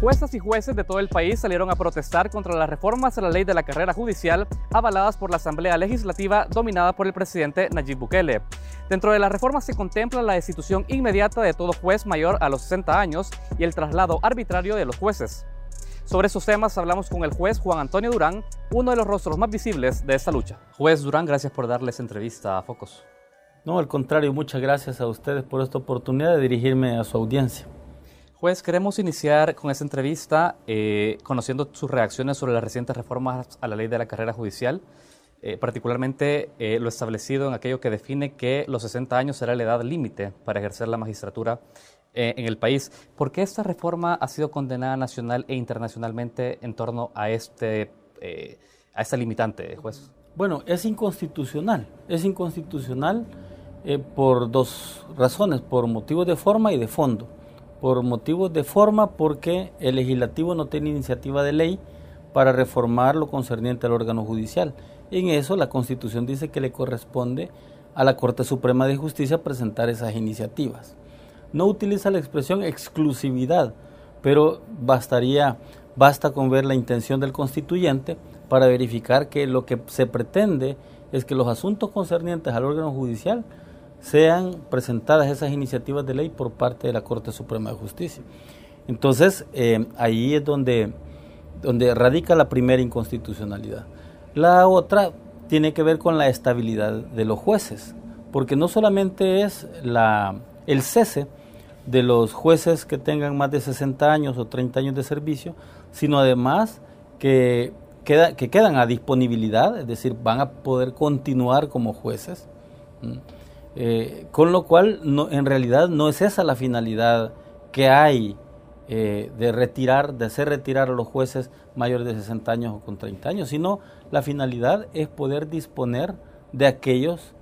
Juezas y jueces de todo el país salieron a protestar contra las reformas a la ley de la carrera judicial avaladas por la Asamblea Legislativa dominada por el presidente Nayib Bukele. Dentro de las reformas se contempla la destitución inmediata de todo juez mayor a los 60 años y el traslado arbitrario de los jueces. Sobre esos temas hablamos con el juez Juan Antonio Durán, uno de los rostros más visibles de esta lucha. Juez Durán, gracias por darles entrevista a Focos. No, al contrario, muchas gracias a ustedes por esta oportunidad de dirigirme a su audiencia. Juez, queremos iniciar con esta entrevista eh, conociendo sus reacciones sobre las recientes reformas a la ley de la carrera judicial, eh, particularmente eh, lo establecido en aquello que define que los 60 años será la edad límite para ejercer la magistratura en el país. ¿Por qué esta reforma ha sido condenada nacional e internacionalmente en torno a, este, a esta limitante, juez? Bueno, es inconstitucional. Es inconstitucional por dos razones, por motivos de forma y de fondo por motivos de forma porque el legislativo no tiene iniciativa de ley para reformar lo concerniente al órgano judicial. En eso la Constitución dice que le corresponde a la Corte Suprema de Justicia presentar esas iniciativas. No utiliza la expresión exclusividad, pero bastaría basta con ver la intención del constituyente para verificar que lo que se pretende es que los asuntos concernientes al órgano judicial sean presentadas esas iniciativas de ley por parte de la Corte Suprema de Justicia. Entonces, eh, ahí es donde, donde radica la primera inconstitucionalidad. La otra tiene que ver con la estabilidad de los jueces, porque no solamente es la, el cese de los jueces que tengan más de 60 años o 30 años de servicio, sino además que, queda, que quedan a disponibilidad, es decir, van a poder continuar como jueces. Eh, con lo cual, en realidad no es esa la finalidad que hay eh, de retirar, de hacer retirar a los jueces mayores de 60 años o con 30 años, sino la finalidad es poder disponer de aquellos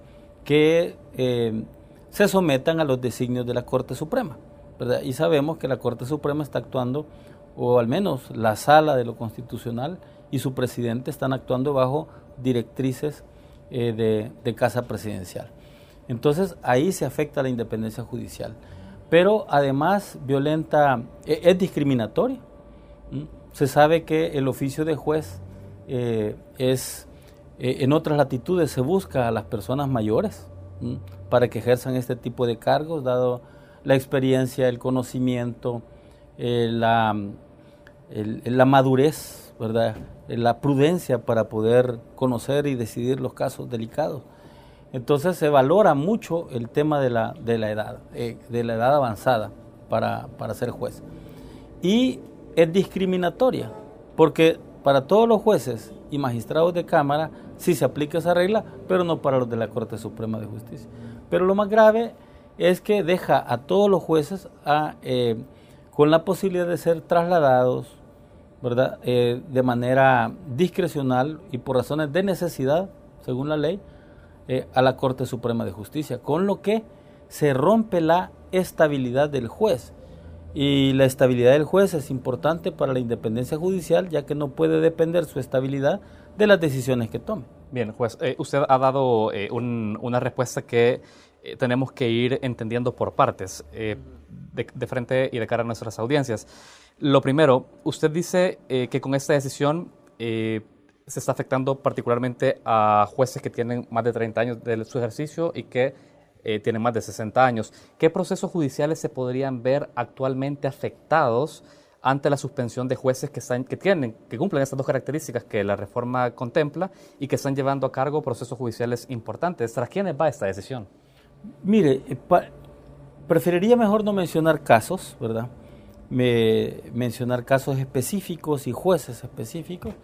que eh, se sometan a los designios de la Corte Suprema. Y sabemos que la Corte Suprema está actuando, o al menos la sala de lo constitucional y su presidente están actuando bajo directrices de casa presidencial. Entonces ahí se afecta la independencia judicial. Pero además violenta, e, es, discriminatoria. Se sabe que el oficio de juez eh, es, eh, en otras latitudes se busca a las personas mayores para que ejerzan este tipo de cargos, dado la experiencia, el conocimiento, eh, la, la madurez, ¿verdad? la prudencia para poder conocer y decidir los casos delicados. Entonces se valora mucho el tema de la, de la edad, eh, de la edad avanzada para, para ser juez. Y es discriminatoria, porque para todos los jueces y magistrados de Cámara sí se aplica esa regla, pero no para los de la Corte Suprema de Justicia. Pero lo más grave es que deja a todos los jueces eh, con la posibilidad de ser trasladados ¿verdad? Eh, de manera discrecional y por razones de necesidad, según la ley, eh, a la Corte Suprema de Justicia, con lo que se rompe la estabilidad del juez. Y la estabilidad del juez es importante para la independencia judicial, ya que no puede depender su estabilidad de las decisiones que tome. Bien, juez, eh, usted ha dado eh, una respuesta que tenemos que ir entendiendo por partes, de, de, frente y de cara a nuestras audiencias. Lo primero, usted dice que con esta decisión se está afectando particularmente a jueces que tienen más de 30 años de su ejercicio y que eh, tienen más de 60 años. ¿Qué procesos judiciales se podrían ver actualmente afectados ante la suspensión de jueces que, están, tienen, que cumplen estas dos características que la reforma contempla y que están llevando a cargo procesos judiciales importantes? ¿Tras quiénes va esta decisión? Mire, eh, preferiría mejor no mencionar casos, ¿verdad? Me, mencionar casos específicos y jueces específicos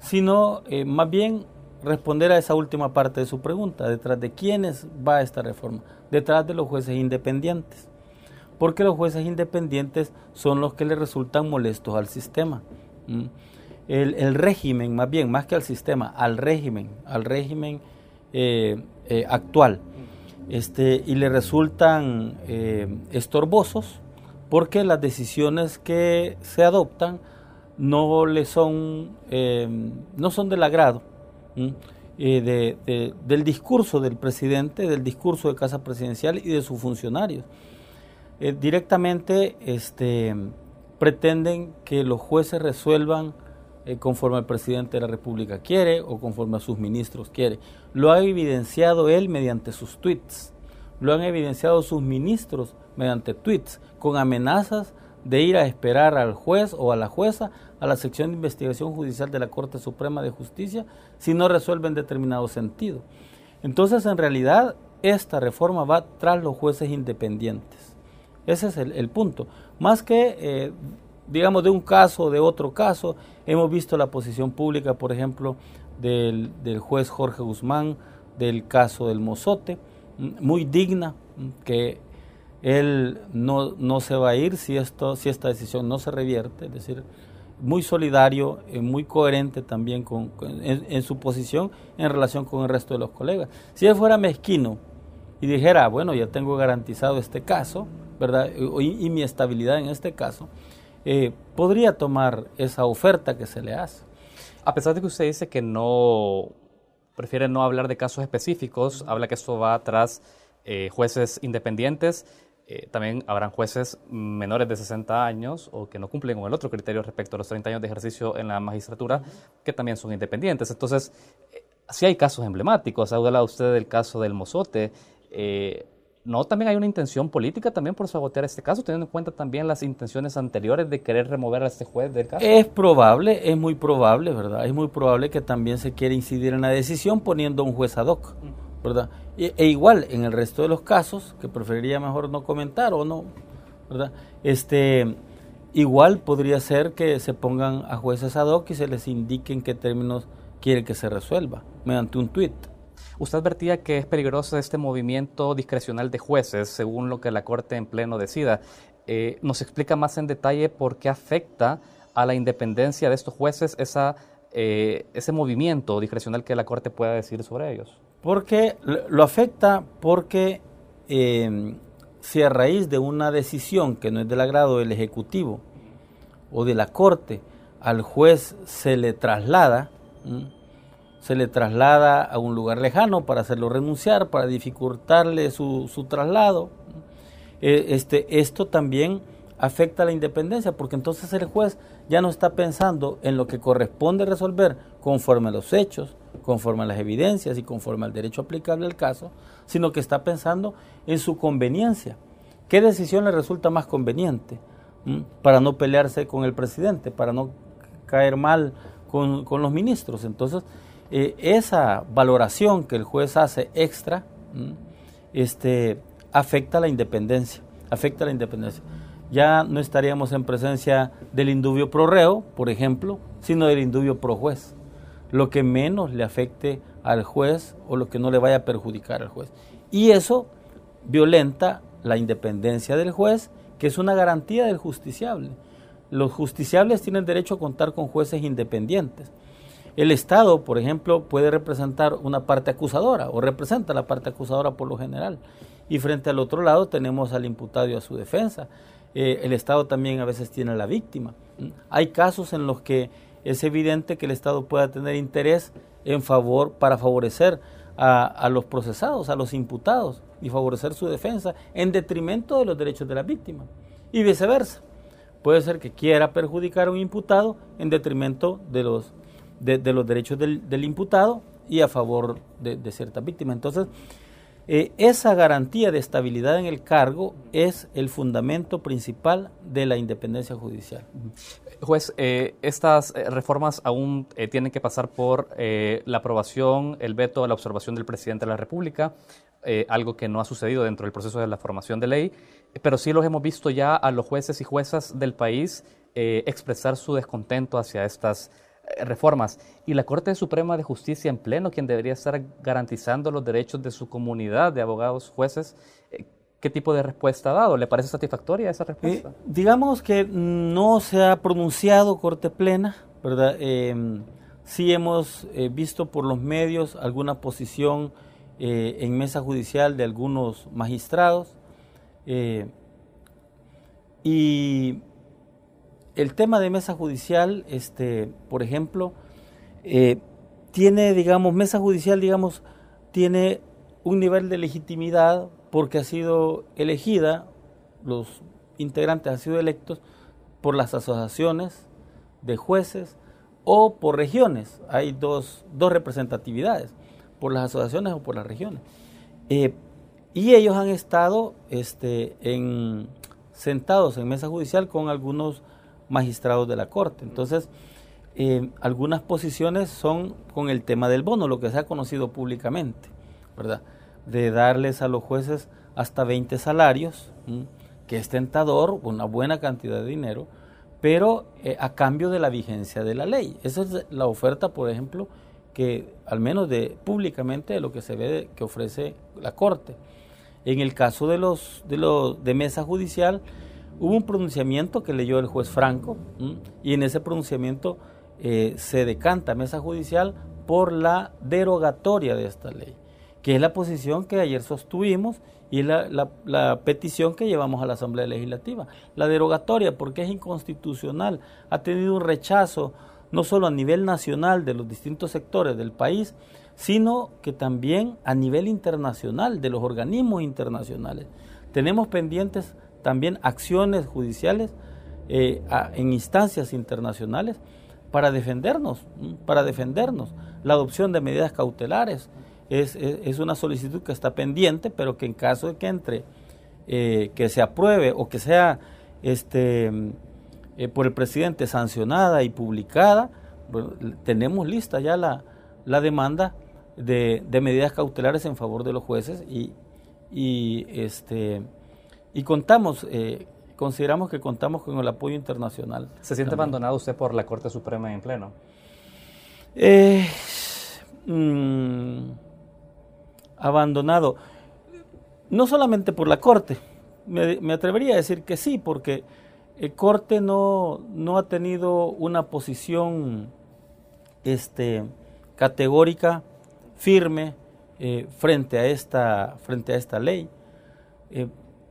sino eh, más bien responder a esa última parte de su pregunta, detrás de quiénes va esta reforma, detrás de los jueces independientes, porque los jueces independientes son los que le resultan molestos al sistema. El, régimen, más bien, más que al sistema, al régimen, al régimen eh, eh, actual, este, y le resultan estorbosos porque las decisiones que se adoptan no le son, eh, no son del agrado eh, del discurso del presidente, del discurso de Casa Presidencial y de sus funcionarios. Eh, directamente este, pretenden que los jueces resuelvan eh, conforme el presidente de la República quiere o conforme a sus ministros quiere. Lo ha evidenciado él mediante sus tweets, lo han evidenciado sus ministros mediante tweets, con amenazas de ir a esperar al juez o a la jueza a la sección de investigación judicial de la Corte Suprema de Justicia si no resuelven determinado sentido. Entonces, en realidad, esta reforma va tras los jueces independientes. Ese es el, punto. Más que, eh, digamos, de un caso o de otro caso, hemos visto la posición pública, por ejemplo, del, juez Jorge Guzmán, del caso del Mozote, muy digna, que él no, no se va a ir si, esto, si esta decisión no se revierte, es decir, muy solidario, eh, muy coherente también con, en, su posición en relación con el resto de los colegas. Si él fuera mezquino y dijera, bueno, ya tengo garantizado este caso, ¿verdad? Y, mi estabilidad en este caso, eh, podría tomar esa oferta que se le hace. A pesar de que usted dice que no, prefiere no hablar de casos específicos, habla que esto va tras eh, jueces independientes, eh, también habrán jueces menores de 60 años o que no cumplen con el otro criterio respecto a los 30 años de ejercicio en la magistratura, que también son independientes. Entonces, eh, si hay casos emblemáticos. Ha hablado usted del caso del Mozote. Eh, ¿No también hay una intención política también por sabotear este caso, teniendo en cuenta también las intenciones anteriores de querer remover a este juez del caso? Es probable, es muy probable, ¿verdad? Es muy probable que también se quiera incidir en la decisión poniendo un juez ad hoc. ¿Verdad? E, e, igual en el resto de los casos, que preferiría mejor no comentar o no, ¿verdad? Este, igual podría ser que se pongan a jueces ad hoc y se les indique en qué términos quiere que se resuelva, mediante un tuit. Usted advertía que es peligroso este movimiento discrecional de jueces, según lo que la Corte en pleno decida. Eh, ¿Nos explica más en detalle por qué afecta a la independencia de estos jueces eh, ese movimiento discrecional que la Corte pueda decir sobre ellos? Porque lo afecta porque em, si a raíz de una decisión que no es del agrado del Ejecutivo o de la Corte al juez se le traslada, se le traslada a un lugar lejano para hacerlo renunciar, para dificultarle su, su traslado, e, este, esto también afecta a la independencia, porque entonces el juez ya no está pensando en lo que corresponde resolver conforme a los hechos, conforme a las evidencias y conforme al derecho aplicable al caso, sino que está pensando en su conveniencia. ¿Qué decisión le resulta más conveniente? ¿Mm? Para no pelearse con el presidente, para no caer mal con, los ministros. Entonces, eh, esa valoración que el juez hace extra este, afecta la independencia, afecta la independencia. Ya no estaríamos en presencia del indubio pro reo, por ejemplo, sino del indubio pro juez lo que menos le afecte al juez o lo que no le vaya a perjudicar al juez. Y eso violenta la independencia del juez, que es una garantía del justiciable. Los justiciables tienen derecho a contar con jueces independientes. El Estado, por ejemplo, puede representar una parte acusadora o representa la parte acusadora por lo general. Y frente al otro lado tenemos al imputado y a su defensa. Eh, el Estado también a veces tiene a la víctima. Hay casos en los que es evidente que el Estado pueda tener interés en favor para favorecer a, los procesados, a los imputados y favorecer su defensa en detrimento de los derechos de la víctima y viceversa. Puede ser que quiera perjudicar a un imputado en detrimento de los, de, los derechos del, imputado y a favor de, de cierta víctima. Entonces, eh, esa garantía de estabilidad en el cargo es el fundamento principal de la independencia judicial. Juez, eh, estas eh, reformas aún tienen que pasar por la aprobación, el veto, la observación del presidente de la República, algo que no ha sucedido dentro del proceso de la formación de ley, pero sí los hemos visto ya a los jueces y juezas del país expresar su descontento hacia estas eh, reformas. Y la Corte Suprema de Justicia en pleno, quien debería estar garantizando los derechos de su comunidad de abogados, jueces, eh, ¿qué tipo de respuesta ha dado? ¿Le parece satisfactoria esa respuesta? Eh, digamos que no se ha pronunciado Corte Plena, ¿verdad? sí hemos visto por los medios alguna posición en mesa judicial de algunos magistrados. y el tema de mesa judicial, este, por ejemplo, eh, tiene, digamos, mesa judicial, digamos, tiene un nivel de legitimidad porque ha sido elegida, los integrantes han sido electos por las asociaciones de jueces o por regiones. Hay dos, representatividades, por las asociaciones o por las regiones. Eh, y ellos han estado este, en, sentados en mesa judicial con algunos magistrados de la Corte. Entonces, eh, algunas posiciones son con el tema del bono, lo que se ha conocido públicamente, ¿verdad? De darles a los jueces hasta 20 salarios, que es tentador, una buena cantidad de dinero, pero eh, a cambio de la vigencia de la ley. Esa es la oferta, por ejemplo, que al menos de públicamente de lo que se ve que ofrece la Corte. En el caso de los de los de mesa judicial hubo un pronunciamiento que leyó el juez Franco y en ese pronunciamiento eh, se decanta mesa judicial por la derogatoria de esta ley, que es la posición que ayer sostuvimos y la, la, petición que llevamos a la Asamblea Legislativa. La derogatoria, porque es inconstitucional, ha tenido un rechazo no solo a nivel nacional de los distintos sectores del país, sino que también a nivel internacional, de los organismos internacionales. Tenemos pendientes también acciones judiciales eh, en instancias internacionales para defendernos, para defendernos. La adopción de medidas cautelares, es, una solicitud que está pendiente, pero que en caso de que entre, eh, que se apruebe o que sea este, eh, por el presidente sancionada y publicada, tenemos lista ya la, la demanda de, de, medidas cautelares en favor de los jueces y, y, este, y contamos, eh, consideramos que contamos con el apoyo internacional. ¿Se siente abandonado usted por la Corte Suprema en pleno? Eh, mm, abandonado, no solamente por la Corte, me, atrevería a decir que sí, porque el Corte no, no ha tenido una posición este, categórica, firme, eh, frente, a esta, frente a esta ley. Eh,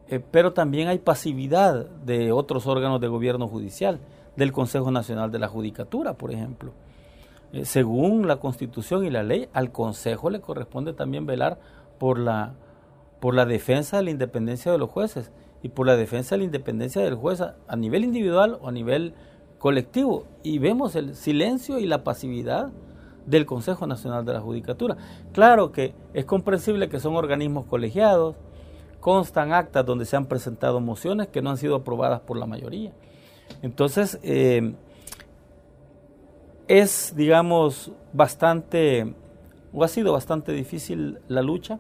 eh, pero también hay pasividad de otros órganos de gobierno judicial, del Consejo Nacional de la Judicatura, por ejemplo. Eh, según la Constitución y la ley, al Consejo le corresponde también velar por la, por la defensa de la independencia de los jueces y por la defensa de la independencia del juez a, nivel individual o a nivel colectivo. Y vemos el silencio y la pasividad del Consejo Nacional de la Judicatura. Claro que es comprensible que son organismos colegiados, constan actas donde se han presentado mociones que no han sido aprobadas por la mayoría. Entonces, eh, es, digamos, bastante, o ha sido bastante difícil la lucha,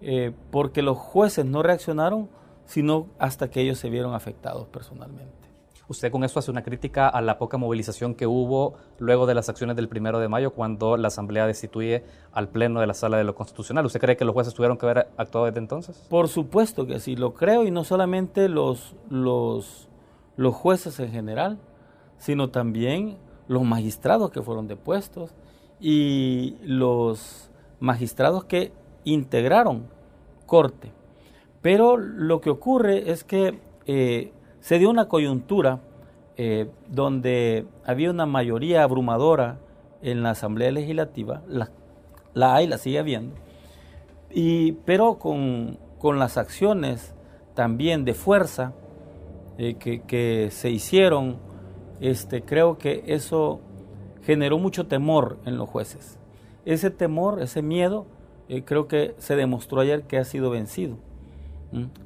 eh, porque los jueces no reaccionaron, sino hasta que ellos se vieron afectados personalmente. Usted con eso hace una crítica a la poca movilización que hubo luego de las acciones del primero de mayo cuando la Asamblea destituye al Pleno de la Sala de lo Constitucional. ¿Usted cree que los jueces tuvieron que haber actuado desde entonces? Por supuesto que sí, lo creo y no solamente los, los, los jueces en general, sino también los magistrados que fueron depuestos y los magistrados que integraron corte. Pero lo que ocurre es que eh, se dio una coyuntura eh, donde había una mayoría abrumadora en la Asamblea Legislativa, la, hay, la sigue habiendo, y, pero con, las acciones también de fuerza eh, que, que se hicieron este, creo que eso generó mucho temor en los jueces. Ese temor, ese miedo, eh, creo que se demostró ayer que ha sido vencido.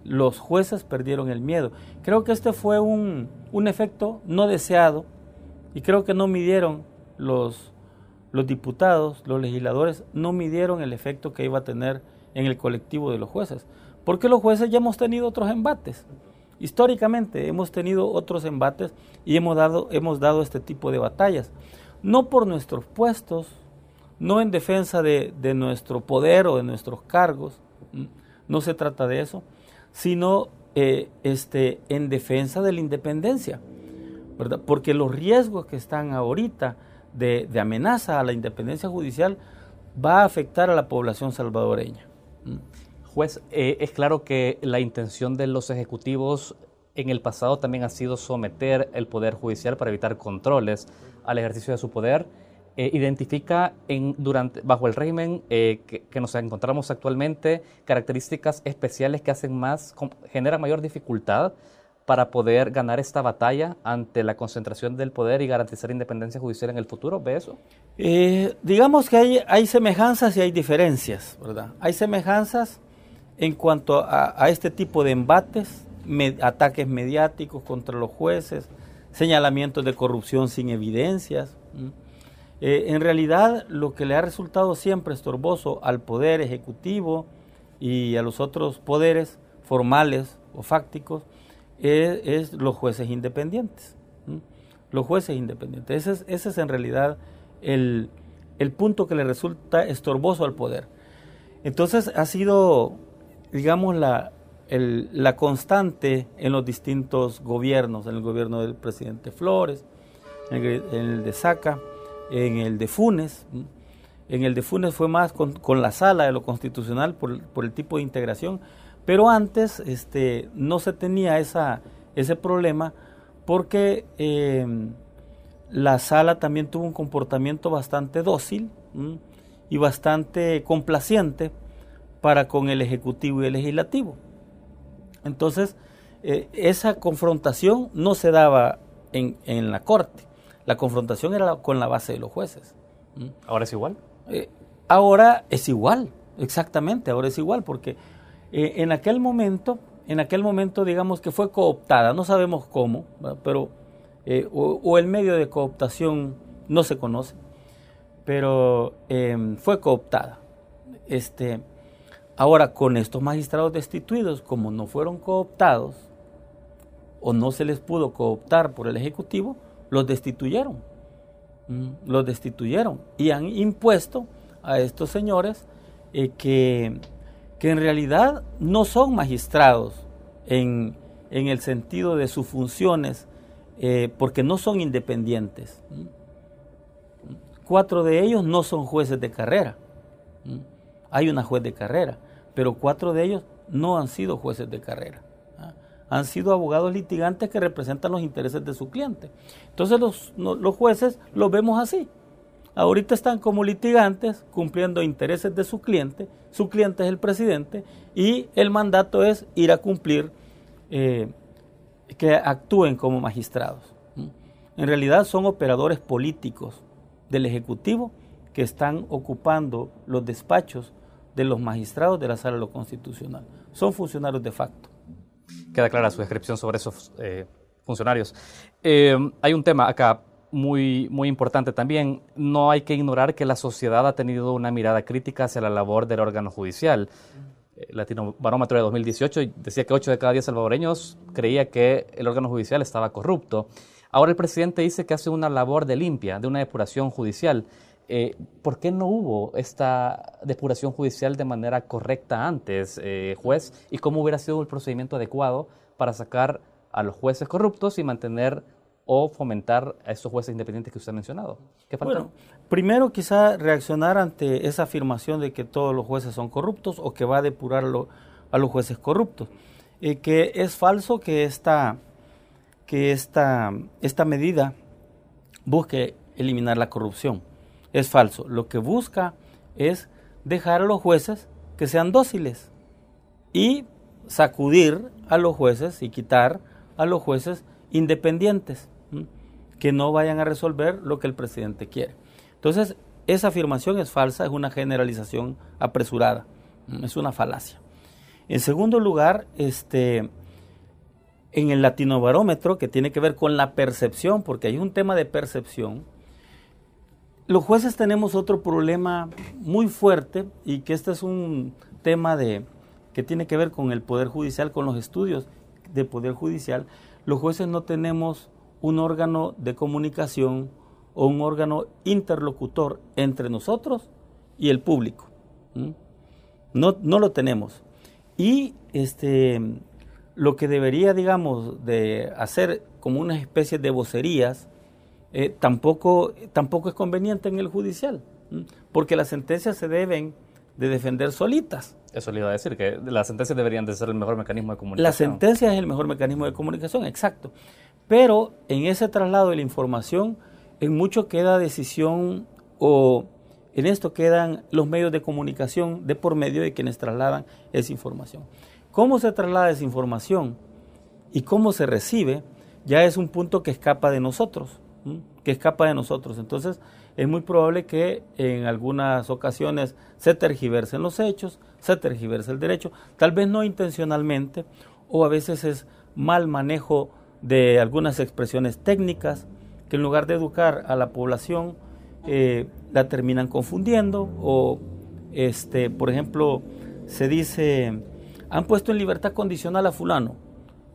Los jueces perdieron el miedo. Creo que este fue un, un efecto no deseado y creo que no midieron los, los diputados, los legisladores, no midieron el efecto que iba a tener en el colectivo de los jueces. Porque los jueces ya hemos tenido otros embates. Históricamente hemos tenido otros embates y hemos dado, hemos dado este tipo de batallas. No por nuestros puestos, no en defensa de, nuestro poder o de nuestros cargos, no se trata de eso, sino eh, este, en defensa de la independencia, porque los riesgos que están ahorita de, amenaza a la independencia judicial va a afectar a la población salvadoreña. Juez, eh, es claro que la intención de los ejecutivos en el pasado también ha sido someter el Poder Judicial para evitar controles al ejercicio de su poder. Eh, identifica en, durante, bajo el régimen eh, que, nos encontramos actualmente características especiales que hacen más, generan mayor dificultad para poder ganar esta batalla ante la concentración del poder y garantizar independencia judicial en el futuro? ¿Ve eso? Eh, digamos que hay, hay semejanzas y hay diferencias, ¿verdad? Hay semejanzas en cuanto a, este tipo de embates, ataques mediáticos contra los jueces, señalamientos de corrupción sin evidencias. Eh, en realidad, lo que le ha resultado siempre estorboso al poder ejecutivo y a los otros poderes formales o fácticos es, los jueces independientes. Los jueces independientes. Ese es, ese es en realidad el, el punto que le resulta estorboso al poder. Entonces ha sido digamos, la, la constante en los distintos gobiernos, en el gobierno del presidente Flores, en el, de Saca, en el de Funes. En el de Funes fue más con, la sala de lo constitucional por, por, el tipo de integración, pero antes este, no se tenía esa, ese problema porque eh, la sala también tuvo un comportamiento bastante dócil y bastante complaciente para con el Ejecutivo y el Legislativo. Entonces, eh, esa confrontación no se daba en, en, la Corte, la confrontación era con la base de los jueces. ¿Ahora es igual? Eh, ahora es igual, exactamente, ahora es igual, porque eh, en aquel momento, en aquel momento digamos que fue cooptada, no sabemos cómo, pero, o, o, el medio de cooptación no se conoce, pero fue cooptada. Este, Ahora, con estos magistrados destituidos, como no fueron cooptados o no se les pudo cooptar por el Ejecutivo, los destituyeron. Mm, los destituyeron y han impuesto a estos señores eh, que, que, en realidad no son magistrados en, el sentido de sus funciones, eh, porque no son independientes. Mm. Cuatro de ellos no son jueces de carrera. Mm. Hay una juez de carrera pero cuatro de ellos no han sido jueces de carrera. ¿ah? Han sido abogados litigantes que representan los intereses de su cliente. Entonces los, los jueces los vemos así. Ahorita están como litigantes cumpliendo intereses de su cliente. Su cliente es el presidente y el mandato es ir a cumplir, eh, que actúen como magistrados. En realidad son operadores políticos del Ejecutivo que están ocupando los despachos de los magistrados de la Sala de lo Constitucional. Son funcionarios de facto. Queda clara su descripción sobre esos eh, funcionarios. Eh, hay un tema acá muy, muy importante también. No hay que ignorar que la sociedad ha tenido una mirada crítica hacia la labor del órgano judicial. El eh, Latino Barómetro de 2018 decía que 8 de cada 10 salvadoreños creía que el órgano judicial estaba corrupto. Ahora el presidente dice que hace una labor de limpia, de una depuración judicial. Eh, ¿Por qué no hubo esta depuración judicial de manera correcta antes, eh, juez? ¿Y cómo hubiera sido el procedimiento adecuado para sacar a los jueces corruptos y mantener o fomentar a esos jueces independientes que usted ha mencionado? ¿Qué Bueno, primero quizá reaccionar ante esa afirmación de que todos los jueces son corruptos o que va a depurar a los jueces corruptos. Eh, que es falso que esta, que esta, esta medida busque eliminar la corrupción es falso. Lo que busca es dejar a los jueces que sean dóciles y sacudir a los jueces y quitar a los jueces independientes, que no vayan a resolver lo que el presidente quiere. Entonces, esa afirmación es falsa, es una generalización apresurada, es una falacia. En segundo lugar, este, en el latinobarómetro, que tiene que ver con la percepción, porque hay un tema de percepción, los jueces tenemos otro problema muy fuerte y que este es un tema de que tiene que ver con el poder judicial, con los estudios de poder judicial. Los jueces no tenemos un órgano de comunicación o un órgano interlocutor entre nosotros y el público. No, no lo tenemos. Y este, lo que debería, digamos, de hacer como una especie de vocerías eh, tampoco, tampoco es conveniente en el judicial, porque las sentencias se deben de defender solitas. Eso le iba a decir, que las sentencias deberían de ser el mejor mecanismo de comunicación. La sentencia es el mejor mecanismo de comunicación, exacto. Pero en ese traslado de la información, en mucho queda decisión o en esto quedan los medios de comunicación de por medio de quienes trasladan esa información. ¿Cómo se traslada esa información? y cómo se recibe, ya es un punto que escapa de nosotros, que escapa de nosotros. Entonces, es muy probable que en algunas ocasiones se tergiversen los hechos, se tergiverse el derecho, tal vez no intencionalmente, o a veces es mal manejo de algunas expresiones técnicas que en lugar de educar a la población eh, la terminan confundiendo. O este por ejemplo se dice han puesto en libertad condicional a fulano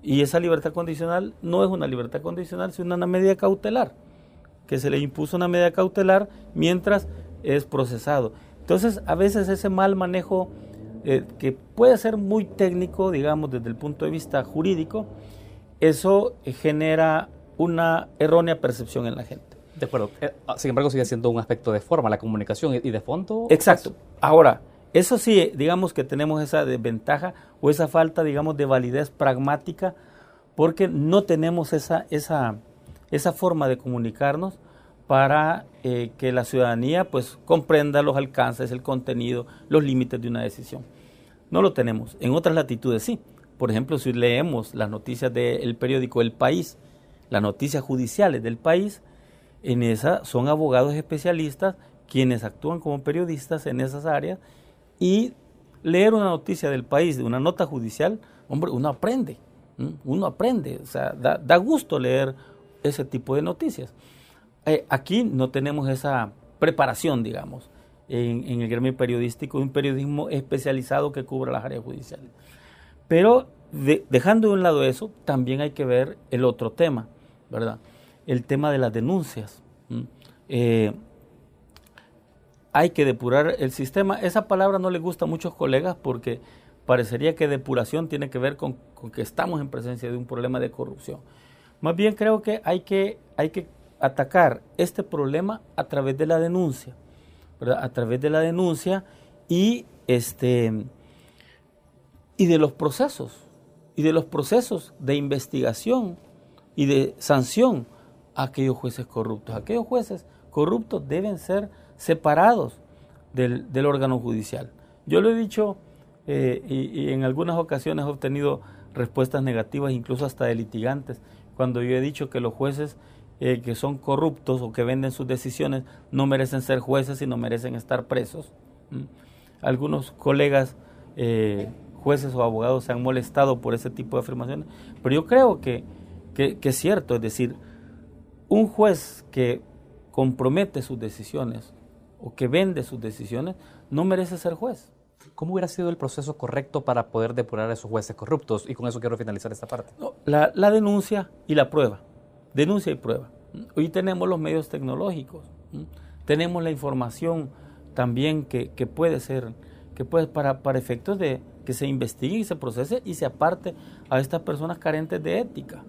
y esa libertad condicional no es una libertad condicional sino una medida cautelar que se le impuso una medida cautelar mientras es procesado entonces a veces ese mal manejo eh, que puede ser muy técnico digamos desde el punto de vista jurídico eso genera una errónea percepción en la gente. De acuerdo. Eh, ah, sin embargo, sigue siendo un aspecto de forma, la comunicación y de fondo. Exacto. Ahora, eso sí, digamos que tenemos esa desventaja o esa falta, digamos, de validez pragmática porque no tenemos esa, esa, esa forma de comunicarnos para eh, que la ciudadanía pues comprenda los alcances, el contenido, los límites de una decisión. No lo tenemos. En otras latitudes sí. Por ejemplo, si leemos las noticias del periódico El País, las noticias judiciales del país, en esa son abogados especialistas quienes actúan como periodistas en esas áreas y leer una noticia del país, de una nota judicial, hombre, uno aprende, uno aprende, o sea, da, gusto leer ese tipo de noticias. Eh, aquí no tenemos esa preparación, digamos, en, en el gremio periodístico, un periodismo especializado que cubra las áreas judiciales. Pero dejando de un lado eso, también hay que ver el otro tema, ¿verdad? El tema de las denuncias. Eh, hay que depurar el sistema. Esa palabra no le gusta a muchos colegas porque parecería que depuración tiene que ver con, que estamos en presencia de un problema de corrupción. Más bien creo que hay que, hay que atacar este problema a través de la denuncia, ¿verdad? A través de la denuncia y este y de los procesos, y de los procesos de investigación y de sanción a aquellos jueces corruptos. Aquellos jueces corruptos deben ser separados del, órgano judicial. Yo lo he dicho eh, y, en algunas ocasiones he obtenido respuestas negativas, incluso hasta de litigantes, cuando yo he dicho que los jueces eh, que son corruptos o que venden sus decisiones no merecen ser jueces y no merecen estar presos. Algunos colegas eh, jueces o abogados se han molestado por ese tipo de afirmaciones, pero yo creo que, es cierto, es decir, un juez que compromete sus decisiones o que vende sus decisiones no merece ser juez. ¿Cómo hubiera sido el proceso correcto para poder depurar a esos jueces corruptos? Y con eso quiero finalizar esta parte. la, denuncia y la prueba. Denuncia y prueba. Hoy tenemos los medios tecnológicos, tenemos la información también que, puede ser, que puede para, para efectos de, que se investigue y se procese y se aparte a estas personas carentes de ética,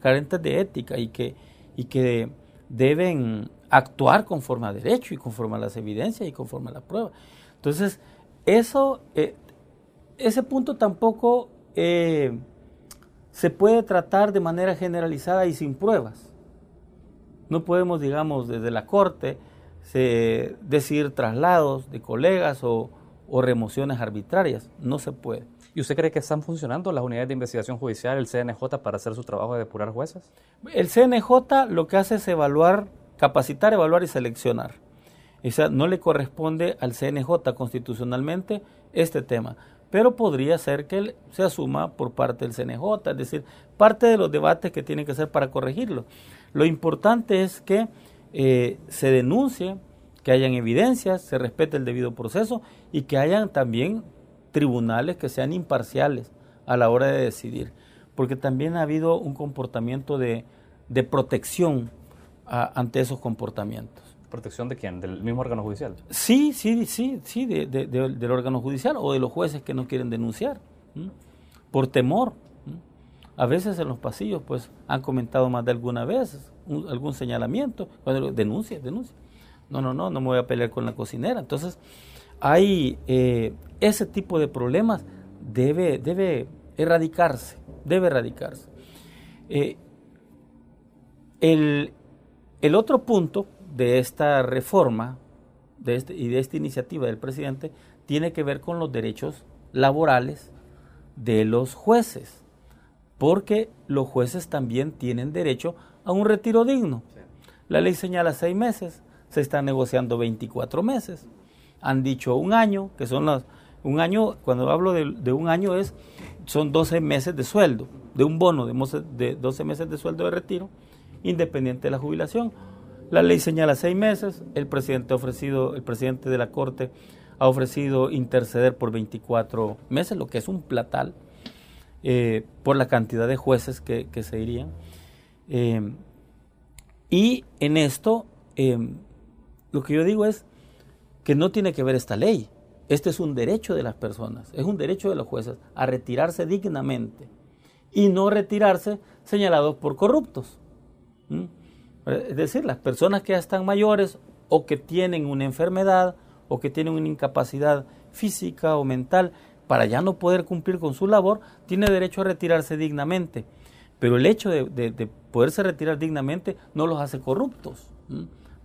carentes de ética y que, y que deben actuar conforme a derecho y conforme a las evidencias y conforme a la prueba. Entonces, eso, eh, ese punto tampoco eh, se puede tratar de manera generalizada y sin pruebas. No podemos, digamos, desde la Corte decir traslados de colegas o, o remociones arbitrarias. No se puede. ¿Y usted cree que están funcionando las unidades de investigación judicial, el CNJ, para hacer su trabajo de depurar jueces? El CNJ lo que hace es evaluar, capacitar, evaluar y seleccionar. O sea, no le corresponde al CNJ constitucionalmente este tema, pero podría ser que se asuma por parte del CNJ, es decir, parte de los debates que tienen que ser para corregirlo. Lo importante es que eh, se denuncie, que hayan evidencias, se respete el debido proceso y que hayan también tribunales que sean imparciales a la hora de decidir, porque también ha habido un comportamiento de, protección ante esos comportamientos. ¿Protección de quién? ¿Del mismo órgano judicial? Sí, sí, sí, sí, del órgano judicial o de los jueces que no quieren denunciar, por temor. A veces en los pasillos pues han comentado más de alguna vez algún señalamiento, cuando denuncia, denuncia no, no, no, no me voy a pelear con la cocinera. Entonces, hay eh, ese tipo de problemas debe, debe erradicarse, debe erradicarse. Eh, el, otro punto de esta reforma de este, y de esta iniciativa del presidente tiene que ver con los derechos laborales de los jueces. porque los jueces también tienen derecho a un retiro digno. La ley señala seis meses, se están negociando 24 meses. Han dicho un año, que son los... Un año, cuando hablo de, un año es, son 12 meses de sueldo, de un bono de, de 12 meses de sueldo de retiro, independiente de la jubilación. La ley señala seis meses, el presidente ha ofrecido, el presidente de la Corte ha ofrecido interceder por 24 meses, lo que es un platal, eh, por la cantidad de jueces que, se irían. Eh, y en esto, eh, lo que yo digo es que no tiene que ver esta ley. Este es un derecho de las personas, es un derecho de los jueces a retirarse dignamente y no retirarse señalados por corruptos. Es decir, las personas que ya están mayores o que tienen una enfermedad o que tienen una incapacidad física o mental para ya no poder cumplir con su labor, tiene derecho a retirarse dignamente. Pero el hecho de, poderse retirar dignamente no los hace corruptos.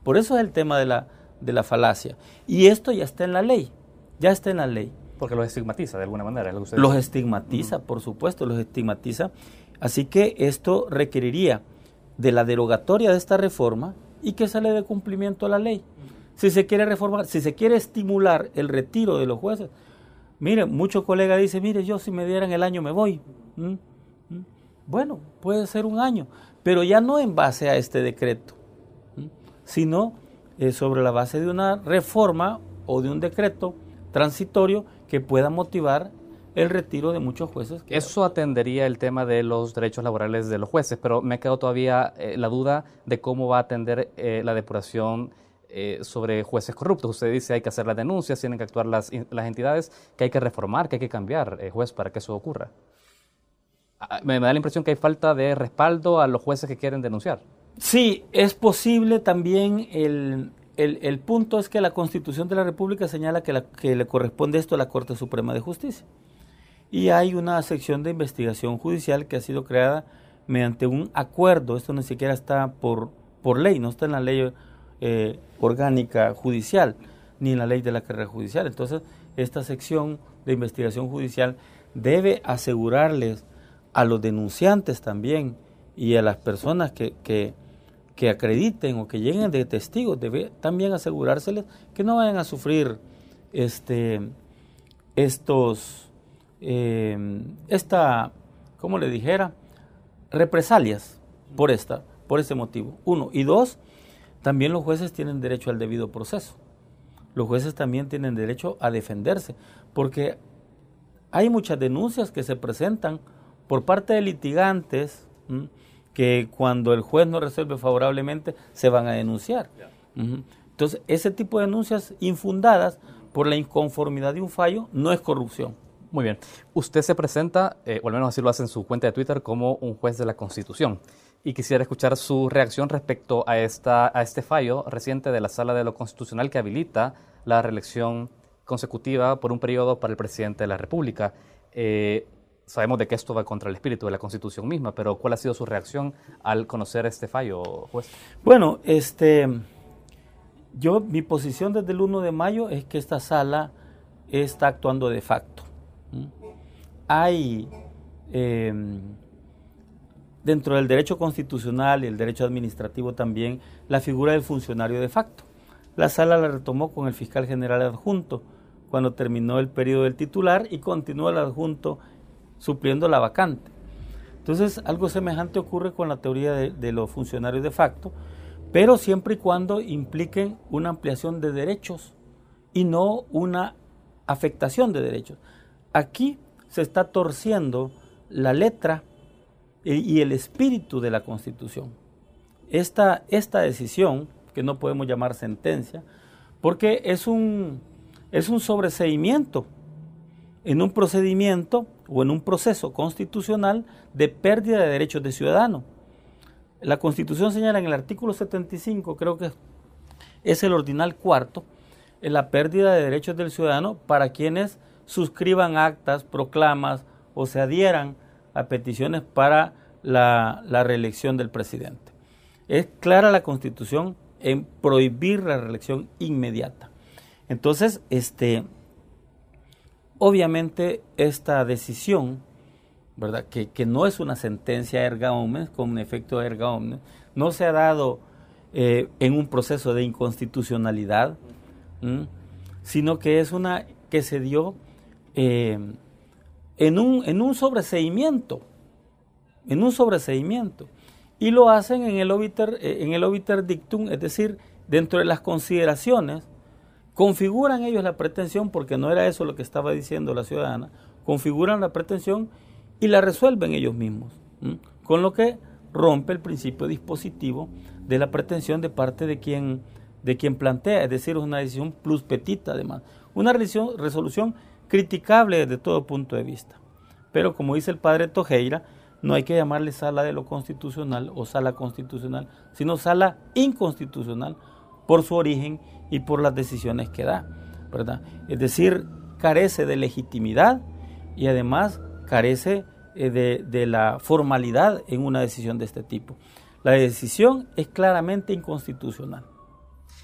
Por eso es el tema de la, de la falacia. Y esto ya está en la ley, ya está en la ley. Porque los estigmatiza de alguna manera. los estigmatiza, por supuesto, los estigmatiza. Así que esto requeriría de la derogatoria de esta reforma y que se le dé cumplimiento a la ley. Si se quiere reformar, si se quiere estimular el retiro de los jueces, mire, muchos colegas dicen, mire, yo si me dieran el año me voy. ¿Mm? ¿Mm? Bueno, puede ser un año, pero ya no en base a este decreto, ¿Mm? sino eh, sobre la base de una reforma o de un decreto transitorio que pueda motivar el retiro de muchos jueces. Eso atendería el tema de los derechos laborales de los jueces, pero me ha quedado todavía eh, la duda de cómo va a atender eh, la depuración eh, sobre jueces corruptos. Usted dice hay que hacer las denuncias, tienen que actuar las, las entidades, que hay que reformar, que hay que cambiar eh, juez para que eso ocurra. Ah, me, da la impresión que hay falta de respaldo a los jueces que quieren denunciar. Sí, es posible también el, el, punto es que la Constitución de la República señala que, la, que le corresponde esto a la Corte Suprema de Justicia. Y hay una sección de investigación judicial que ha sido creada mediante un acuerdo, esto ni siquiera está por, por ley, no está en la ley eh, orgánica judicial, ni en la ley de la carrera judicial. Entonces, esta sección de investigación judicial debe asegurarles a los denunciantes también y a las personas que, que, acrediten o que lleguen de testigos, debe también asegurárseles que no vayan a sufrir este, estos, eh, esta, como le dijera, represalias por esta, por este motivo. Uno. Y dos, también los jueces tienen derecho al debido proceso. Los jueces también tienen derecho a defenderse, porque hay muchas denuncias que se presentan por parte de litigantes que cuando el juez no resuelve favorablemente se van a denunciar. Entonces, ese tipo de denuncias infundadas por la inconformidad de un fallo no es corrupción. Muy bien. Usted se presenta, eh, o al menos así lo hace en su cuenta de Twitter, como un juez de la Constitución y quisiera escuchar su reacción respecto a, esta, a este fallo reciente de la Sala de lo Constitucional que habilita la reelección consecutiva por un periodo para el presidente de la República. Eh, sabemos de que esto va contra el espíritu de la Constitución misma, pero ¿cuál ha sido su reacción al conocer este fallo, juez? Bueno, este, yo mi posición desde el 1 de mayo es que esta sala está actuando de facto. Hay eh, dentro del derecho constitucional y el derecho administrativo también la figura del funcionario de facto. La sala la retomó con el fiscal general adjunto cuando terminó el periodo del titular y continúa el adjunto supliendo la vacante. Entonces, algo semejante ocurre con la teoría de, los funcionarios de facto, pero siempre y cuando impliquen una ampliación de derechos y no una afectación de derechos. Aquí se está torciendo la letra y el espíritu de la Constitución. Esta, esta decisión, que no podemos llamar sentencia, porque es un, es un sobreseimiento en un procedimiento o en un proceso constitucional de pérdida de derechos de ciudadano. La Constitución señala en el artículo 75, creo que es el ordinal cuarto, en la pérdida de derechos del ciudadano para quienes suscriban actas, proclamas o se adhieran a peticiones para la, reelección del presidente. Es clara la constitución en prohibir la reelección inmediata. Entonces, este, obviamente esta decisión ¿verdad? Que, que no es una sentencia erga omnes con un efecto erga omnes, no se ha dado eh, en un proceso de inconstitucionalidad, sino que es una que se dio eh, en, un, en un sobreseimiento, en un sobreseimiento. Y lo hacen en el obiter, eh, en el obiter dictum, es decir, dentro de las consideraciones, configuran ellos la pretensión, porque no era eso lo que estaba diciendo la ciudadana, configuran la pretensión y la resuelven ellos mismos, con lo que rompe el principio dispositivo de la pretensión de parte de quien, de quien plantea, es decir, es una decisión plus petita además, una resolución criticable desde todo punto de vista. Pero como dice el padre Tojeira, no hay que llamarle sala de lo constitucional o sala constitucional, sino sala inconstitucional por su origen y por las decisiones que da, ¿verdad? Es decir, carece de legitimidad y además carece eh, de, de la formalidad en una decisión de este tipo. La decisión es claramente inconstitucional.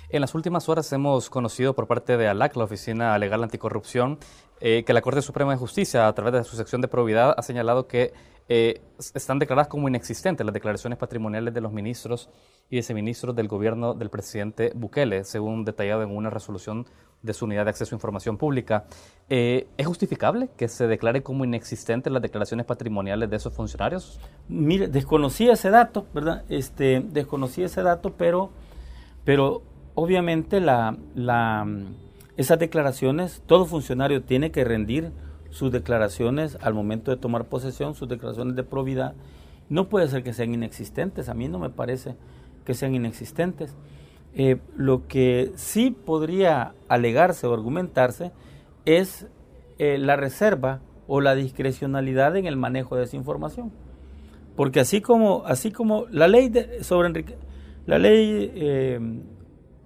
En las últimas horas hemos conocido por parte de ALAC, la Oficina Legal Anticorrupción, eh, que la Corte Suprema de Justicia, a través de su sección de probidad, ha señalado que eh, están declaradas como inexistentes las declaraciones patrimoniales de los ministros y viceministros del gobierno del presidente Bukele, según detallado en una resolución de su unidad de acceso a información pública. Eh, ¿Es justificable que se declare como inexistentes las declaraciones patrimoniales de esos funcionarios? Mire, desconocía ese dato, ¿verdad? Este, desconocía ese dato, pero, pero obviamente la, la, esas declaraciones, todo funcionario tiene que rendir sus declaraciones al momento de tomar posesión, sus declaraciones de probidad. No puede ser que sean inexistentes, a mí no me parece que sean inexistentes. Eh, lo que sí podría alegarse o argumentarse es eh, la reserva o la discrecionalidad en el manejo de esa información. Porque así como, así como la ley de, sobre la ley, eh,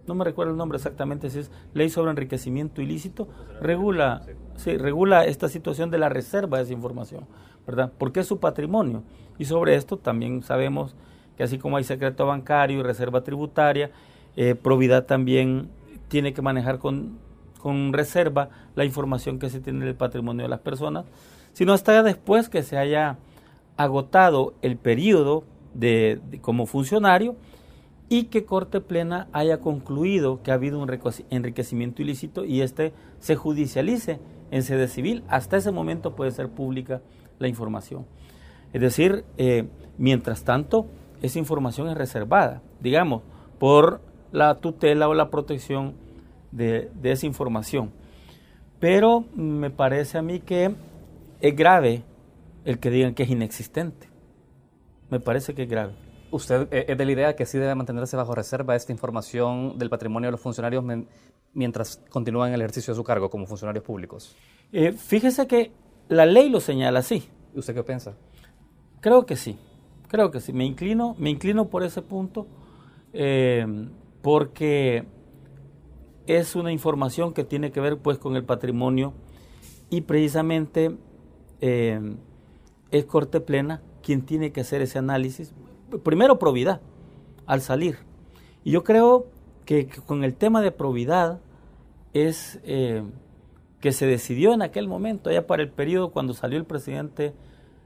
no me recuerdo el nombre exactamente, si es ley sobre enriquecimiento ilícito, regula, sí, regula esta situación de la reserva de esa información, ¿verdad? Porque es su patrimonio. Y sobre esto también sabemos que así como hay secreto bancario y reserva tributaria, eh, Providad también tiene que manejar con, con, reserva la información que se tiene del patrimonio de las personas, sino hasta después que se haya agotado el periodo de, como funcionario y que Corte Plena haya concluido que ha habido un enriquecimiento ilícito y este se judicialice en sede civil. Hasta ese momento puede ser pública la información. Es decir, eh, mientras tanto, esa información es reservada, digamos, por la tutela o la protección de, esa información. Pero me parece a mí que es grave el que digan que es inexistente. Me parece que es grave. ¿Usted eh, es de la idea que sí debe mantenerse bajo reserva esta información del patrimonio de los funcionarios mientras continúan en el ejercicio de su cargo como funcionarios públicos? Eh, fíjese que la ley lo señala así. ¿Y usted qué piensa? Creo que sí, creo que sí. Me inclino, me inclino por ese punto. Eh, porque es una información que tiene que ver pues con el patrimonio y precisamente eh, es Corte Plena quien tiene que hacer ese análisis. Primero probidad al salir. Y yo creo que, con el tema de probidad es eh, que se decidió en aquel momento, allá para el periodo cuando salió el presidente,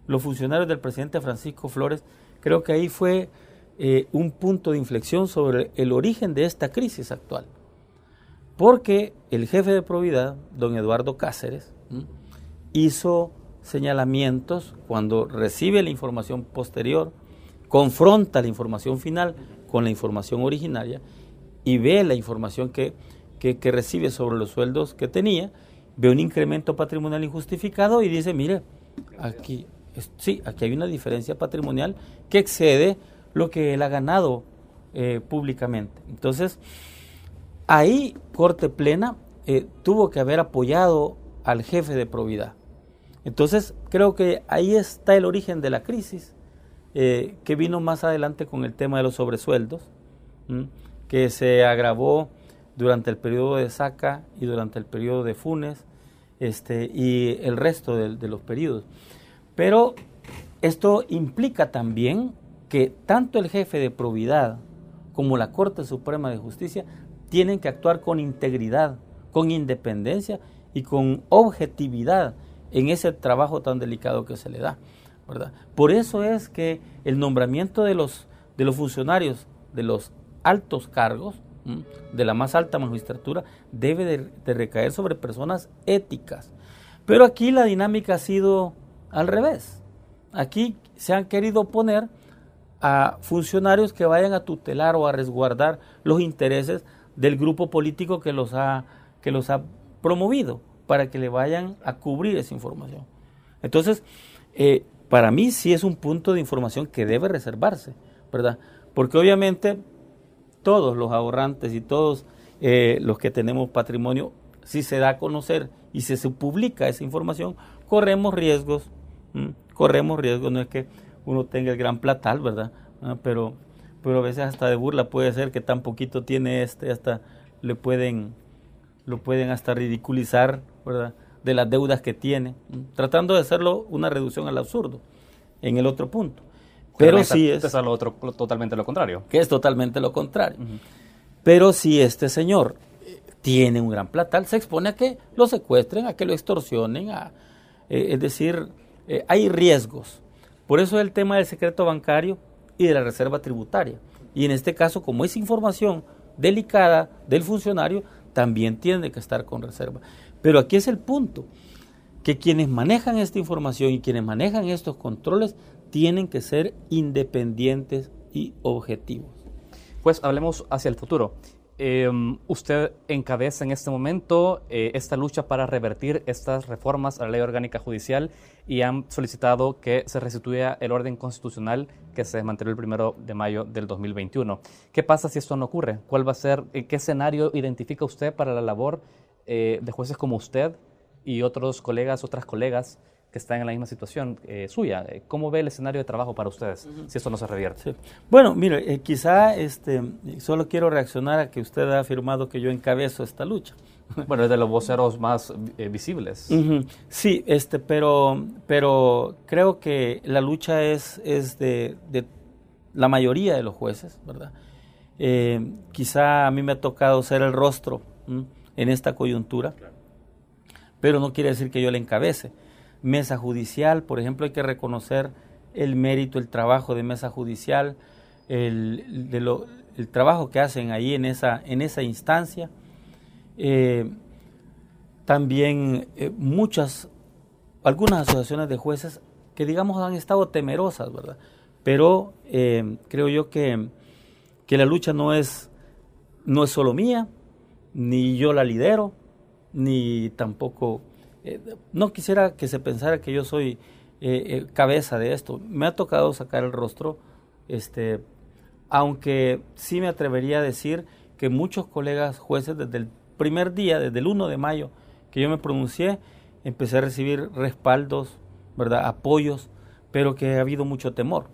los funcionarios del presidente Francisco Flores, creo que ahí fue eh, un punto de inflexión sobre el origen de esta crisis actual. Porque el jefe de probidad, don Eduardo Cáceres, hizo señalamientos cuando recibe la información posterior, confronta la información final con la información originaria y ve la información que, que, recibe sobre los sueldos que tenía, ve un incremento patrimonial injustificado y dice, mire, aquí, sí, aquí hay una diferencia patrimonial que excede lo que él ha ganado eh, públicamente. Entonces, ahí Corte Plena eh, tuvo que haber apoyado al jefe de probidad. Entonces, creo que ahí está el origen de la crisis, eh, que vino más adelante con el tema de los sobresueldos, que se agravó durante el periodo de Saca y durante el periodo de Funes este, y el resto de, de los periodos. Pero esto implica también que tanto el jefe de probidad como la Corte Suprema de Justicia tienen que actuar con integridad, con independencia y con objetividad en ese trabajo tan delicado que se le da. Por eso es que el nombramiento de los, de los funcionarios de los altos cargos, de la más alta magistratura, debe de, recaer sobre personas éticas. Pero aquí la dinámica ha sido al revés. Aquí se han querido poner a funcionarios que vayan a tutelar o a resguardar los intereses del grupo político que los ha, que los ha promovido para que le vayan a cubrir esa información. Entonces, eh, para mí sí es un punto de información que debe reservarse, ¿verdad? Porque obviamente todos los ahorrantes y todos eh, los que tenemos patrimonio, si se da a conocer y se publica esa información, corremos riesgos, corremos riesgos, no es que uno tenga el gran platal, ¿verdad? Ah, pero, pero a veces hasta de burla puede ser que tan poquito tiene este, hasta le pueden, lo pueden hasta ridiculizar, ¿verdad? De las deudas que tiene, tratando de hacerlo una reducción al absurdo en el otro punto. Pero sí es... es lo otro, totalmente lo contrario. Que es totalmente lo contrario. Pero si este señor eh, tiene un gran platal, se expone a que lo secuestren, a que lo extorsionen, a, eh, es decir, eh, hay riesgos. Por eso es el tema del secreto bancario y de la reserva tributaria. Y en este caso, como es información delicada del funcionario, también tiene que estar con reserva. Pero aquí es el punto, que quienes manejan esta información y quienes manejan estos controles tienen que ser independientes y objetivos. Pues hablemos hacia el futuro. Em, usted encabeza en este momento eh, esta lucha para revertir estas reformas a la ley orgánica judicial y han solicitado que se restituya el orden constitucional que se desmanteló el primero de mayo del 2021. ¿Qué pasa si esto no ocurre? ¿Cuál va a ser, eh, qué escenario identifica usted para la labor eh, de jueces como usted y otros colegas, otras colegas que están en la misma situación eh, suya. Eh, ¿Cómo ve el escenario de trabajo para ustedes si esto no se revierte? Bueno, mire, eh, quizá este, solo quiero reaccionar a que usted ha afirmado que yo encabezo esta lucha. Bueno, es de los voceros más visibles. Sí, este, pero, pero creo que la lucha es, es de, de la mayoría de los jueces, ¿verdad? quizá a mí me ha tocado ser el rostro en esta coyuntura, pero no quiere decir que yo la encabece mesa judicial, por ejemplo, hay que reconocer el mérito, el trabajo de mesa judicial, el, de lo, el trabajo que hacen ahí en esa, en esa instancia. Eh, también eh, muchas, algunas asociaciones de jueces que digamos han estado temerosas, ¿verdad? Pero eh, creo yo que, que la lucha no es, no es solo mía, ni yo la lidero, ni tampoco eh, no quisiera que se pensara que yo soy eh, eh, cabeza de esto. Me ha tocado sacar el rostro, este, aunque sí me atrevería a decir que muchos colegas jueces desde el primer día, desde el 1 de mayo que yo me pronuncié, empecé a recibir respaldos, ¿verdad? apoyos, pero que ha habido mucho temor.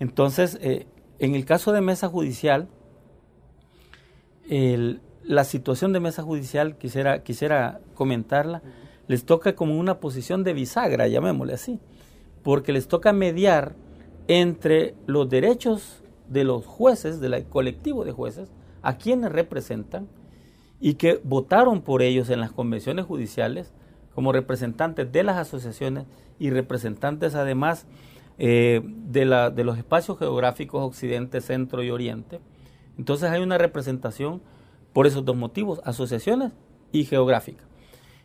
Entonces, en el caso de mesa judicial, la situación de mesa judicial, quisiera, quisiera comentarla, les toca como una posición de bisagra, llamémosle así, porque les toca mediar entre los derechos de los jueces, del colectivo de jueces, a quienes representan y que votaron por ellos en las convenciones judiciales como representantes de las asociaciones y representantes además eh, de, la, de los espacios geográficos occidente, centro y oriente. Entonces hay una representación por esos dos motivos, asociaciones y geográfica.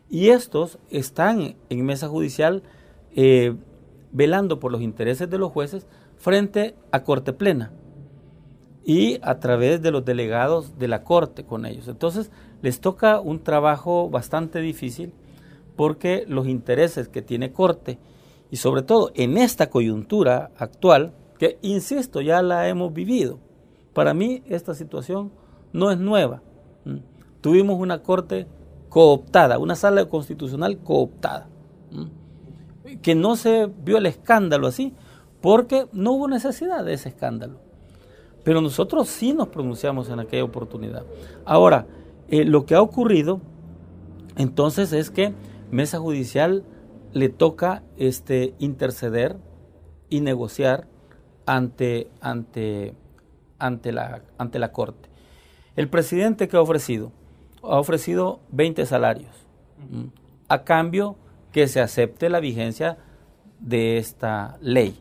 Y estos están en mesa judicial eh, velando por los intereses de los jueces frente a Corte Plena y a través de los delegados de la Corte con ellos. Entonces les toca un trabajo bastante difícil porque los intereses que tiene Corte y sobre todo en esta coyuntura actual, que insisto, ya la hemos vivido, para mí esta situación no es nueva. Tuvimos una Corte cooptada, una sala constitucional cooptada. Que no se vio el escándalo así, porque no hubo necesidad de ese escándalo. Pero nosotros sí nos pronunciamos en aquella oportunidad. Ahora, eh, lo que ha ocurrido entonces es que Mesa Judicial le toca este, interceder y negociar ante, ante, ante, la, ante la Corte. El presidente que ha ofrecido ha ofrecido 20 salarios a cambio que se acepte la vigencia de esta ley.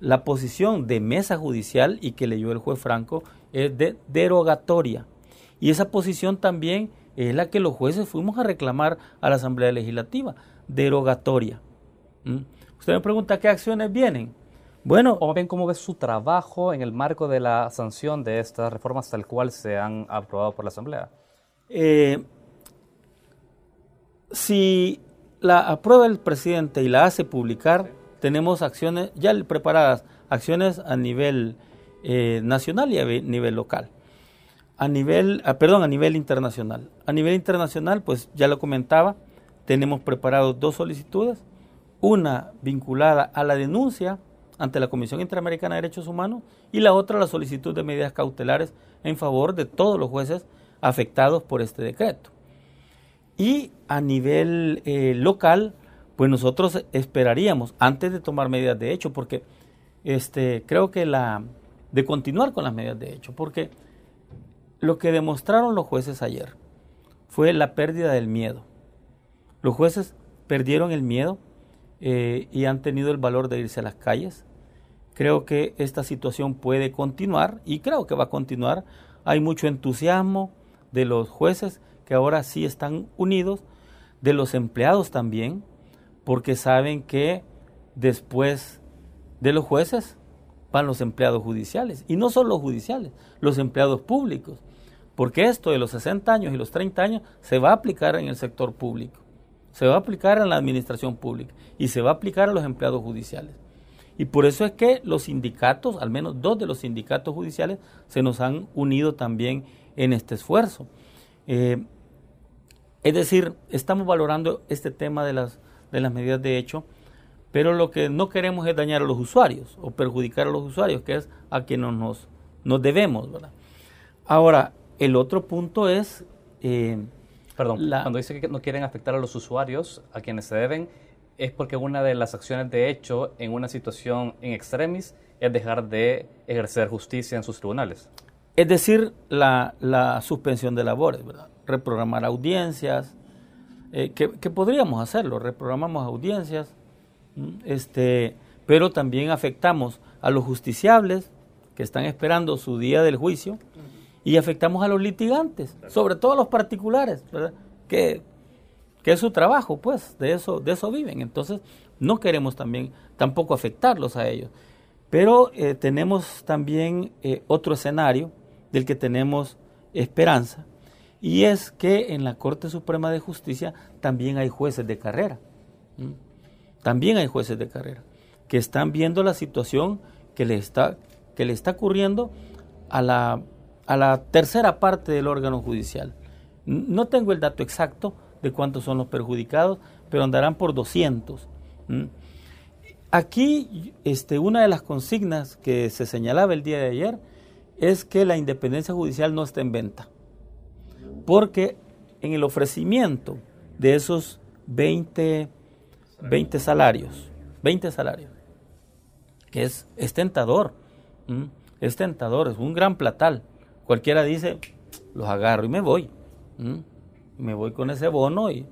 La posición de mesa judicial y que leyó el juez Franco es de derogatoria. Y esa posición también es la que los jueces fuimos a reclamar a la Asamblea Legislativa, derogatoria. Usted me pregunta qué acciones vienen. Bueno, o bien cómo ve su trabajo en el marco de la sanción de estas reformas tal cual se han aprobado por la Asamblea. Eh, si la aprueba el presidente y la hace publicar, tenemos acciones ya preparadas, acciones a nivel eh, nacional y a nivel local. A nivel, ah, perdón, a nivel internacional. A nivel internacional, pues ya lo comentaba, tenemos preparados dos solicitudes, una vinculada a la denuncia ante la Comisión Interamericana de Derechos Humanos y la otra la solicitud de medidas cautelares en favor de todos los jueces afectados por este decreto. Y a nivel eh, local, pues nosotros esperaríamos, antes de tomar medidas de hecho, porque este, creo que la, de continuar con las medidas de hecho, porque lo que demostraron los jueces ayer fue la pérdida del miedo. Los jueces perdieron el miedo eh, y han tenido el valor de irse a las calles. Creo que esta situación puede continuar y creo que va a continuar. Hay mucho entusiasmo de los jueces que ahora sí están unidos, de los empleados también, porque saben que después de los jueces van los empleados judiciales, y no solo los judiciales, los empleados públicos, porque esto de los 60 años y los 30 años se va a aplicar en el sector público, se va a aplicar en la administración pública y se va a aplicar a los empleados judiciales. Y por eso es que los sindicatos, al menos dos de los sindicatos judiciales, se nos han unido también en este esfuerzo. Eh, es decir, estamos valorando este tema de las, de las medidas de hecho, pero lo que no queremos es dañar a los usuarios o perjudicar a los usuarios, que es a quienes nos, nos debemos. ¿verdad? Ahora, el otro punto es... Eh, Perdón, cuando dice que no quieren afectar a los usuarios, a quienes se deben, es porque una de las acciones de hecho en una situación en extremis es dejar de ejercer justicia en sus tribunales. Es decir, la, la suspensión de labores, ¿verdad? reprogramar audiencias, eh, que, podríamos hacerlo, reprogramamos audiencias, este, pero también afectamos a los justiciables que están esperando su día del juicio y afectamos a los litigantes, sobre todo a los particulares, Que, que es su trabajo, pues, de eso, de eso viven. Entonces, no queremos también tampoco afectarlos a ellos. Pero eh, tenemos también eh, otro escenario del que tenemos esperanza, y es que en la Corte Suprema de Justicia también hay jueces de carrera. También hay jueces de carrera que están viendo la situación que le está, que le está ocurriendo a la, a la tercera parte del órgano judicial. No tengo el dato exacto de cuántos son los perjudicados, pero andarán por 200. Aquí, este, una de las consignas que se señalaba el día de ayer es que la independencia judicial no está en venta porque en el ofrecimiento de esos 20, 20 salarios, 20 salarios, que es, tentador, es tentador, es un gran platal. Cualquiera dice, los agarro y me voy. Me voy con ese bono y,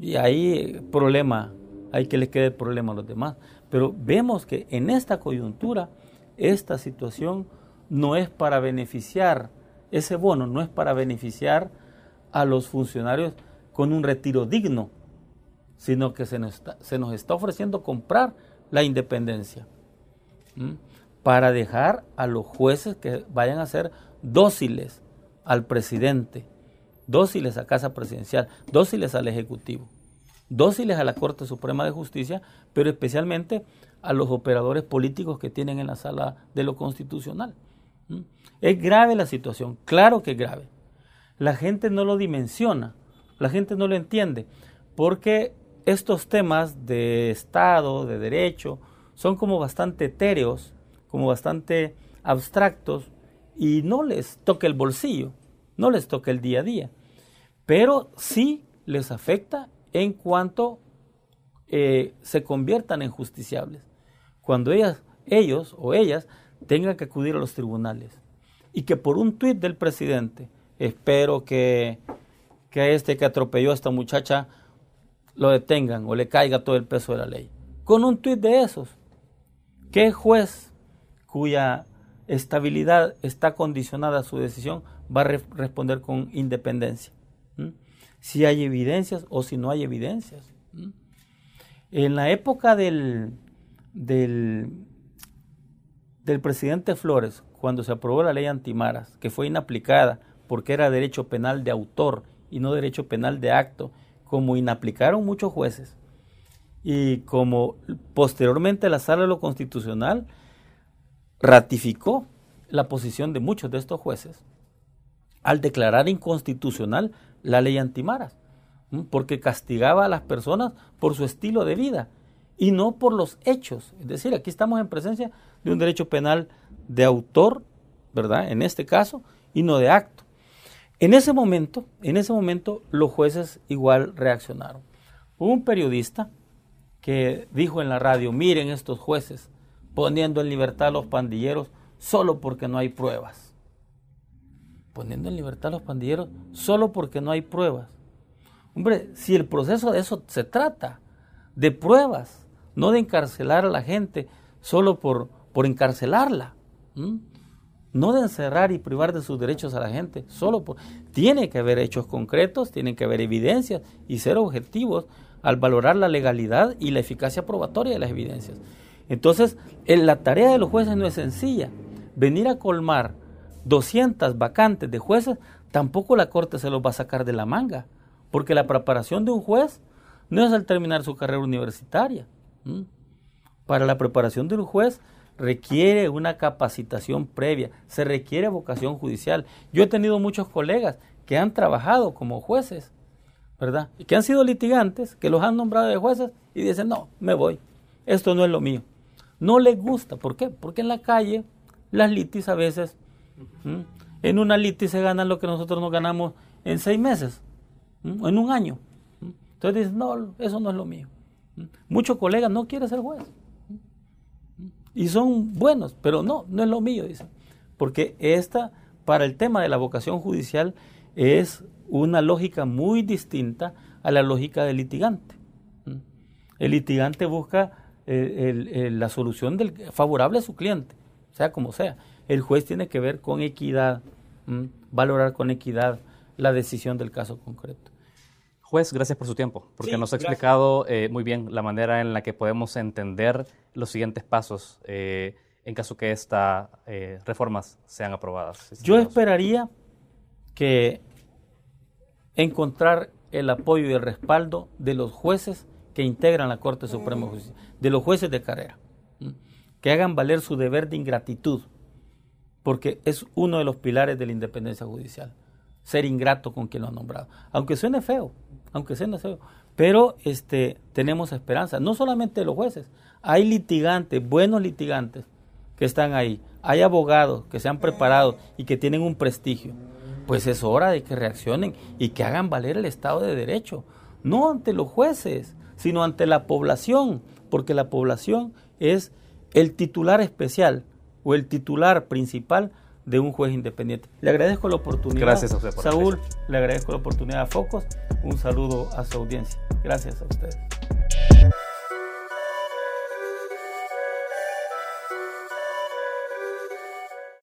y ahí problema, hay que le quede el problema a los demás. Pero vemos que en esta coyuntura, esta situación no es para beneficiar ese bono no es para beneficiar a los funcionarios con un retiro digno, sino que se nos está, ofreciendo comprar la independencia para dejar a los jueces que vayan a ser dóciles al presidente, dóciles a Casa Presidencial, dóciles al Ejecutivo, dóciles a la Corte Suprema de Justicia, pero especialmente a los operadores políticos que tienen en la sala de lo constitucional. Es grave la situación, claro que es grave. La gente no lo dimensiona, la gente no lo entiende, porque estos temas de Estado, de derecho, son como bastante etéreos, como bastante abstractos, y no les toca el bolsillo, no les toca el día a día, pero sí les afecta en cuanto eh, se conviertan en justiciables. Cuando ellas, ellos o ellas tengan que acudir a los tribunales y que por un tuit del presidente, espero que, que este que atropelló a esta muchacha lo detengan o le caiga todo el peso de la ley. con un tuit de esos. ¿Qué juez cuya estabilidad está condicionada a su decisión va a responder con independencia? Si hay evidencias o si no hay evidencias. En la época del, del, del presidente Flores, cuando se aprobó la ley antimaras, que fue inaplicada porque era derecho penal de autor y no derecho penal de acto, como inaplicaron muchos jueces, y como posteriormente la Sala de lo Constitucional ratificó la posición de muchos de estos jueces al declarar inconstitucional la ley antimaras, porque castigaba a las personas por su estilo de vida y no por los hechos. Es decir, aquí estamos en presencia de un derecho penal de autor, ¿verdad? En este caso, y no de acto. En ese momento, en ese momento los jueces igual reaccionaron. Hubo un periodista que dijo en la radio, miren estos jueces poniendo en libertad a los pandilleros solo porque no hay pruebas. Poniendo en libertad a los pandilleros solo porque no hay pruebas. Hombre, si el proceso de eso se trata, de pruebas, no de encarcelar a la gente solo por, por encarcelarla. No de encerrar y privar de sus derechos a la gente, solo por... Tiene que haber hechos concretos, tienen que haber evidencias y ser objetivos al valorar la legalidad y la eficacia probatoria de las evidencias. Entonces, la tarea de los jueces no es sencilla. Venir a colmar 200 vacantes de jueces, tampoco la Corte se los va a sacar de la manga, porque la preparación de un juez no es al terminar su carrera universitaria. Para la preparación de un juez requiere una capacitación previa, se requiere vocación judicial. Yo he tenido muchos colegas que han trabajado como jueces, ¿verdad? Y que han sido litigantes, que los han nombrado de jueces y dicen, no, me voy, esto no es lo mío. No les gusta, ¿por qué? Porque en la calle las litis a veces, en una litis se ganan lo que nosotros nos ganamos en seis meses, en un año. Entonces dicen, no, eso no es lo mío. Muchos colegas no quieren ser juez. Y son buenos, pero no, no es lo mío, dicen. Porque esta, para el tema de la vocación judicial, es una lógica muy distinta a la lógica del litigante. El litigante busca eh, la solución del, favorable a su cliente, sea como sea. El juez tiene que ver con equidad, valorar con equidad la decisión del caso concreto. Juez, gracias por su tiempo, porque nos ha explicado eh, muy bien la manera en la que podemos entender los siguientes pasos eh, en caso que estas reformas sean aprobadas. Yo esperaría que encontrar el apoyo y el respaldo de los jueces que integran la Corte Suprema de Justicia, de los jueces de carrera, que hagan valer su deber de ingratitud, porque es uno de los pilares de la independencia judicial, ser ingrato con quien lo ha nombrado, aunque suene feo, aunque suene feo, pero este, tenemos esperanza, no solamente los jueces, hay litigantes, buenos litigantes que están ahí, hay abogados que se han preparado y que tienen un prestigio pues es hora de que reaccionen y que hagan valer el Estado de Derecho, no ante los jueces, sino ante la población, porque la población es el titular especial o el titular principal de un juez independiente. Le agradezco la oportunidad. Gracias a usted. Saúl, le agradezco la oportunidad a Focos. Un saludo a su audiencia. Gracias a ustedes.